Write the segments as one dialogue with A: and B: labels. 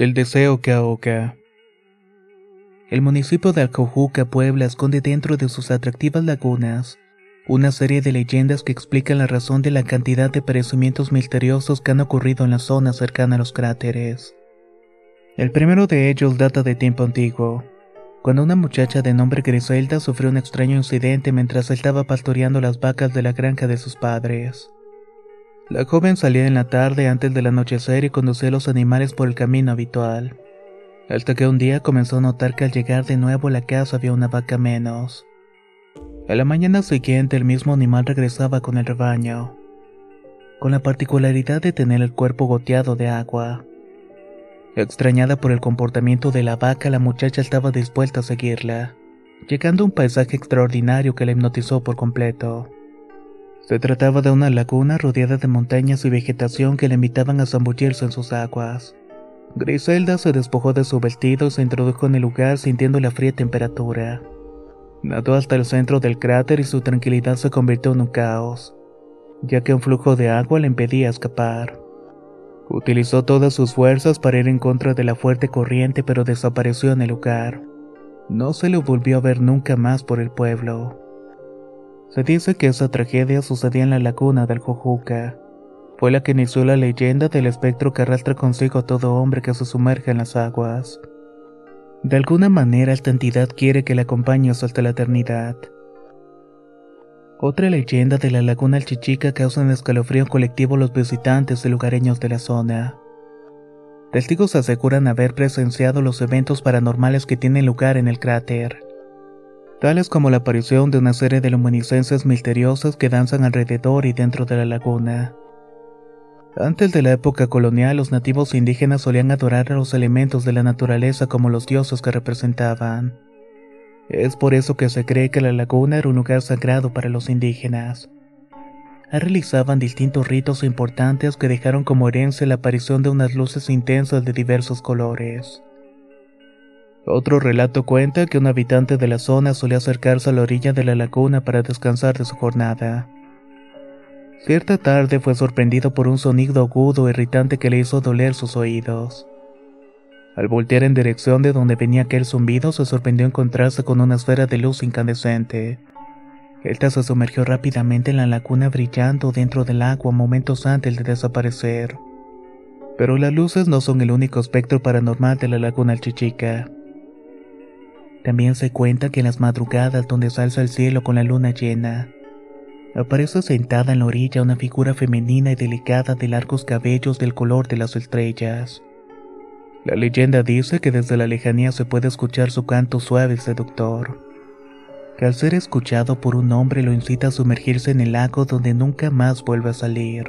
A: El deseo que ahoga. El municipio de Alcojuca, Puebla, esconde dentro de sus atractivas lagunas una serie de leyendas que explican la razón de la cantidad de perecimientos misteriosos que han ocurrido en la zona cercana a los cráteres. El primero de ellos data de tiempo antiguo, cuando una muchacha de nombre Griselda sufrió un extraño incidente mientras estaba pastoreando las vacas de la granja de sus padres. La joven salía en la tarde antes del anochecer y conducía a los animales por el camino habitual. Hasta que un día comenzó a notar que al llegar de nuevo a la casa había una vaca menos. A la mañana siguiente el mismo animal regresaba con el rebaño, con la particularidad de tener el cuerpo goteado de agua. Extrañada por el comportamiento de la vaca, la muchacha estaba dispuesta a seguirla, llegando a un paisaje extraordinario que la hipnotizó por completo. Se trataba de una laguna rodeada de montañas y vegetación que le invitaban a zambullirse en sus aguas. Griselda se despojó de su vestido y se introdujo en el lugar sintiendo la fría temperatura. Nadó hasta el centro del cráter y su tranquilidad se convirtió en un caos, ya que un flujo de agua le impedía escapar. Utilizó todas sus fuerzas para ir en contra de la fuerte corriente pero desapareció en el lugar. No se le volvió a ver nunca más por el pueblo. Se dice que esa tragedia sucedía en la laguna del Jojuca. Fue la que inició la leyenda del espectro que arrastra consigo a todo hombre que se sumerge en las aguas. De alguna manera esta entidad quiere que la acompañe hasta la eternidad. Otra leyenda de la laguna El Chichica causa un escalofrío colectivo a los visitantes y lugareños de la zona. Testigos aseguran haber presenciado los eventos paranormales que tienen lugar en el cráter tales como la aparición de una serie de luminiscencias misteriosas que danzan alrededor y dentro de la laguna. Antes de la época colonial, los nativos indígenas solían adorar a los elementos de la naturaleza como los dioses que representaban. Es por eso que se cree que la laguna era un lugar sagrado para los indígenas. Realizaban distintos ritos importantes que dejaron como herencia la aparición de unas luces intensas de diversos colores. Otro relato cuenta que un habitante de la zona solía acercarse a la orilla de la laguna para descansar de su jornada. Cierta tarde fue sorprendido por un sonido agudo e irritante que le hizo doler sus oídos. Al voltear en dirección de donde venía aquel zumbido, se sorprendió encontrarse con una esfera de luz incandescente. Esta se sumergió rápidamente en la laguna brillando dentro del agua momentos antes de desaparecer. Pero las luces no son el único espectro paranormal de la laguna Chichica. También se cuenta que en las madrugadas donde salza el cielo con la luna llena, aparece sentada en la orilla una figura femenina y delicada de largos cabellos del color de las estrellas. La leyenda dice que desde la lejanía se puede escuchar su canto suave y seductor, que al ser escuchado por un hombre lo incita a sumergirse en el lago donde nunca más vuelve a salir.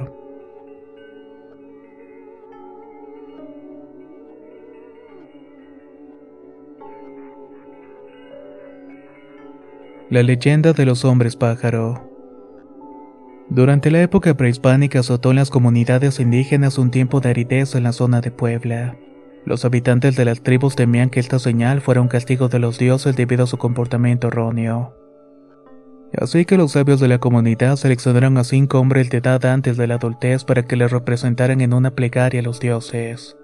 A: La leyenda de los hombres pájaro. Durante la época prehispánica azotó en las comunidades indígenas un tiempo de aridez en la zona de Puebla. Los habitantes de las tribus temían que esta señal fuera un castigo de los dioses debido a su comportamiento erróneo. Así que los sabios de la comunidad seleccionaron a cinco hombres de edad antes de la adultez para que les representaran en una plegaria a los dioses.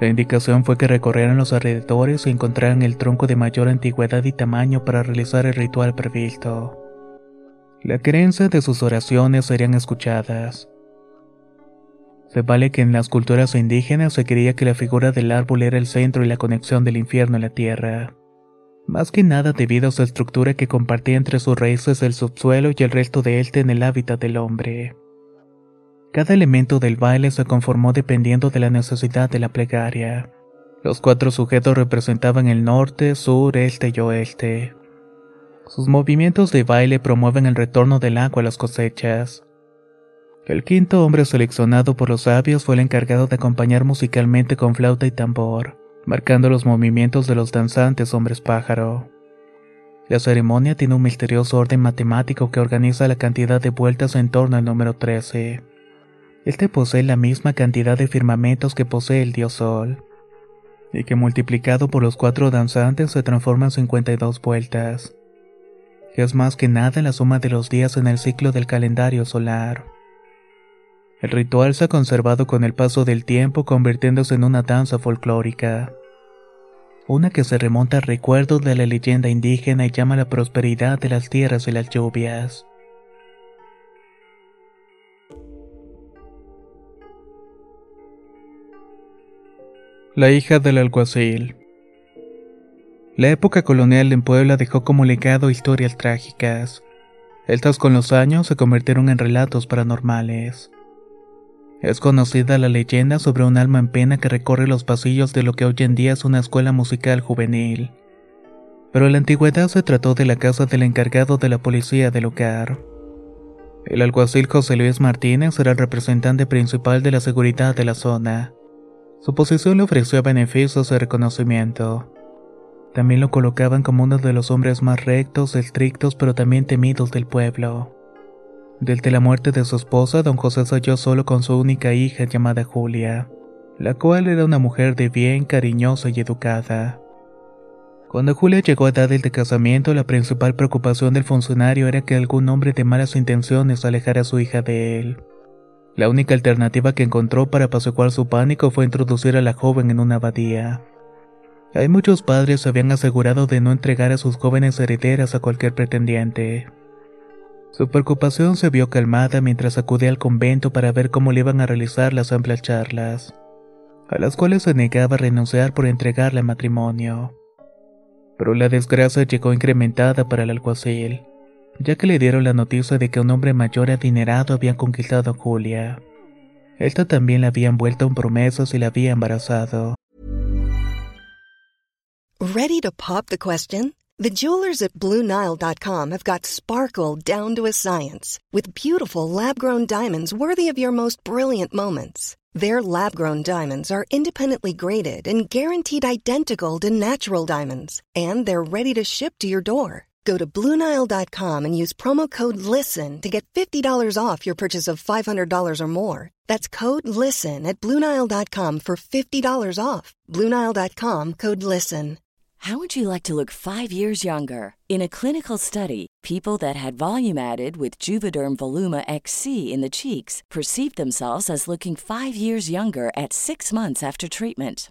A: La indicación fue que recorrieran los alrededores y encontraran el tronco de mayor antigüedad y tamaño para realizar el ritual previsto. La creencia de sus oraciones serían escuchadas. Se vale que en las culturas indígenas se creía que la figura del árbol era el centro y la conexión del infierno en la tierra. Más que nada debido a su estructura que compartía entre sus raíces el subsuelo y el resto de él en el hábitat del hombre. Cada elemento del baile se conformó dependiendo de la necesidad de la plegaria. Los cuatro sujetos representaban el norte, sur, este y oeste. Sus movimientos de baile promueven el retorno del agua a las cosechas. El quinto hombre seleccionado por los sabios fue el encargado de acompañar musicalmente con flauta y tambor, marcando los movimientos de los danzantes hombres pájaro. La ceremonia tiene un misterioso orden matemático que organiza la cantidad de vueltas en torno al número 13. Este posee la misma cantidad de firmamentos que posee el dios Sol, y que multiplicado por los cuatro danzantes se transforma en 52 vueltas, que es más que nada la suma de los días en el ciclo del calendario solar. El ritual se ha conservado con el paso del tiempo convirtiéndose en una danza folclórica, una que se remonta a recuerdos de la leyenda indígena y llama la prosperidad de las tierras y las lluvias. La hija del alguacil. La época colonial en Puebla dejó como legado historias trágicas. Estas con los años se convirtieron en relatos paranormales. Es conocida la leyenda sobre un alma en pena que recorre los pasillos de lo que hoy en día es una escuela musical juvenil. Pero en la antigüedad se trató de la casa del encargado de la policía del lugar. El alguacil José Luis Martínez era el representante principal de la seguridad de la zona. Su posición le ofreció beneficios de reconocimiento. También lo colocaban como uno de los hombres más rectos, estrictos, pero también temidos del pueblo. Desde la muerte de su esposa, don José se halló solo con su única hija llamada Julia, la cual era una mujer de bien, cariñosa y educada. Cuando Julia llegó a edad del casamiento, la principal preocupación del funcionario era que algún hombre de malas intenciones alejara a su hija de él. La única alternativa que encontró para apaciguar su pánico fue introducir a la joven en una abadía. Hay muchos padres se habían asegurado de no entregar a sus jóvenes herederas a cualquier pretendiente. Su preocupación se vio calmada mientras acudía al convento para ver cómo le iban a realizar las amplias charlas, a las cuales se negaba a renunciar por entregarle a matrimonio. Pero la desgracia llegó incrementada para el alguacil ya que le dieron la noticia de que un hombre mayor adinerado había conquistado a Julia. Esta también la había envuelto en promesas y la había embarazado.
B: Ready to pop the question? The jewelers at BlueNile.com have got sparkle down to a science with beautiful lab-grown diamonds worthy of your most brilliant moments. Their lab-grown diamonds are independently graded and guaranteed identical to natural diamonds, and they're ready to ship to your door. Go to Bluenile.com and use promo code LISTEN to get $50 off your purchase of $500 or more. That's code LISTEN at Bluenile.com for $50 off. Bluenile.com code LISTEN.
C: How would you like to look five years younger? In a clinical study, people that had volume added with Juvederm Voluma XC in the cheeks perceived themselves as looking five years younger at six months after treatment.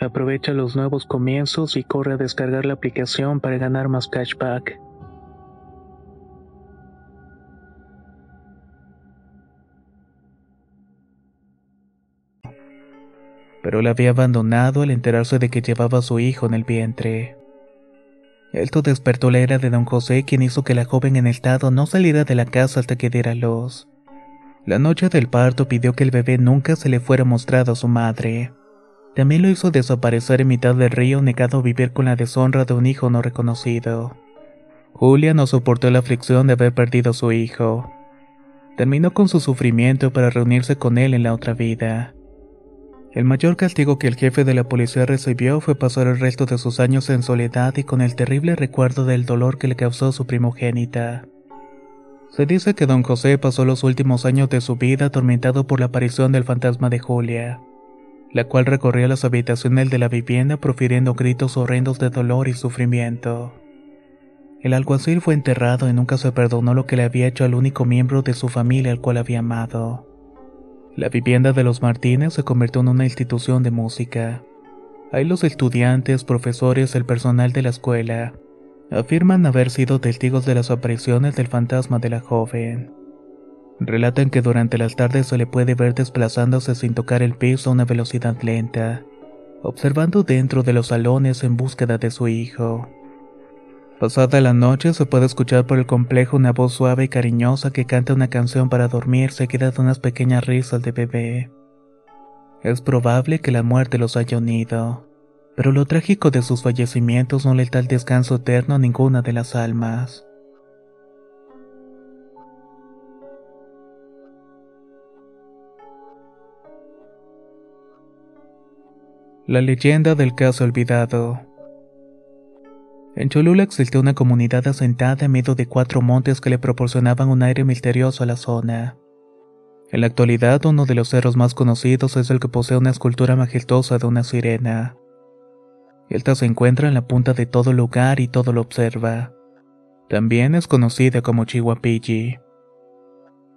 A: Aprovecha los nuevos comienzos y corre a descargar la aplicación para ganar más cashback. Pero la había abandonado al enterarse de que llevaba a su hijo en el vientre. Esto despertó la era de don José, quien hizo que la joven en estado no saliera de la casa hasta que diera luz. La noche del parto pidió que el bebé nunca se le fuera mostrado a su madre. También lo hizo desaparecer en mitad del río, negado a vivir con la deshonra de un hijo no reconocido. Julia no soportó la aflicción de haber perdido a su hijo. Terminó con su sufrimiento para reunirse con él en la otra vida. El mayor castigo que el jefe de la policía recibió fue pasar el resto de sus años en soledad y con el terrible recuerdo del dolor que le causó su primogénita. Se dice que don José pasó los últimos años de su vida atormentado por la aparición del fantasma de Julia la cual recorría las habitaciones de la vivienda profiriendo gritos horrendos de dolor y sufrimiento. El alguacil fue enterrado y nunca se perdonó lo que le había hecho al único miembro de su familia al cual había amado. La vivienda de los Martínez se convirtió en una institución de música. Ahí los estudiantes, profesores, el personal de la escuela afirman haber sido testigos de las apariciones del fantasma de la joven. Relatan que durante las tardes se le puede ver desplazándose sin tocar el piso a una velocidad lenta, observando dentro de los salones en búsqueda de su hijo. Pasada la noche se puede escuchar por el complejo una voz suave y cariñosa que canta una canción para dormir seguida de unas pequeñas risas de bebé. Es probable que la muerte los haya unido, pero lo trágico de sus fallecimientos no le da el descanso eterno a ninguna de las almas. La leyenda del caso olvidado. En Cholula existía una comunidad asentada en medio de cuatro montes que le proporcionaban un aire misterioso a la zona. En la actualidad, uno de los cerros más conocidos es el que posee una escultura majestuosa de una sirena. Esta se encuentra en la punta de todo lugar y todo lo observa. También es conocida como Chihuapilli.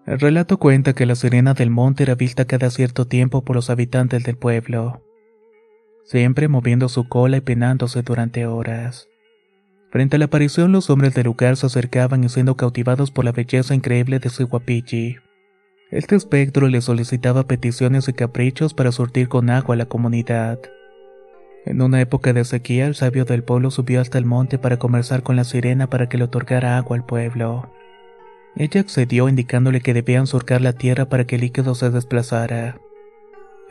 A: El relato cuenta que la sirena del monte era vista cada cierto tiempo por los habitantes del pueblo siempre moviendo su cola y penándose durante horas. Frente a la aparición, los hombres del lugar se acercaban y siendo cautivados por la belleza increíble de su guapichi. Este espectro le solicitaba peticiones y caprichos para surtir con agua a la comunidad. En una época de sequía, el sabio del pueblo subió hasta el monte para conversar con la sirena para que le otorgara agua al pueblo. Ella accedió indicándole que debían surcar la tierra para que el líquido se desplazara.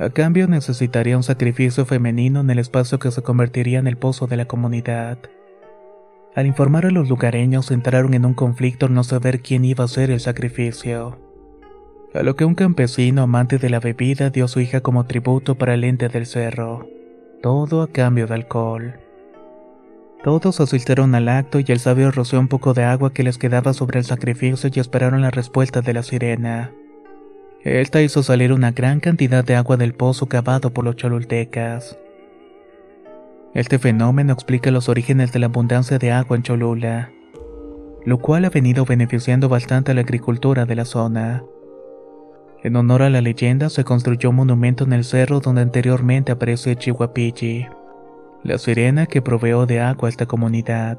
A: A cambio necesitaría un sacrificio femenino en el espacio que se convertiría en el pozo de la comunidad. Al informar a los lugareños entraron en un conflicto al no saber quién iba a hacer el sacrificio. A lo que un campesino amante de la bebida dio a su hija como tributo para el ente del cerro. Todo a cambio de alcohol. Todos asistieron al acto y el sabio roció un poco de agua que les quedaba sobre el sacrificio y esperaron la respuesta de la sirena. Esta hizo salir una gran cantidad de agua del pozo cavado por los cholultecas. Este fenómeno explica los orígenes de la abundancia de agua en Cholula, lo cual ha venido beneficiando bastante a la agricultura de la zona. En honor a la leyenda se construyó un monumento en el cerro donde anteriormente apareció Chihuapilli, la sirena que proveó de agua a esta comunidad.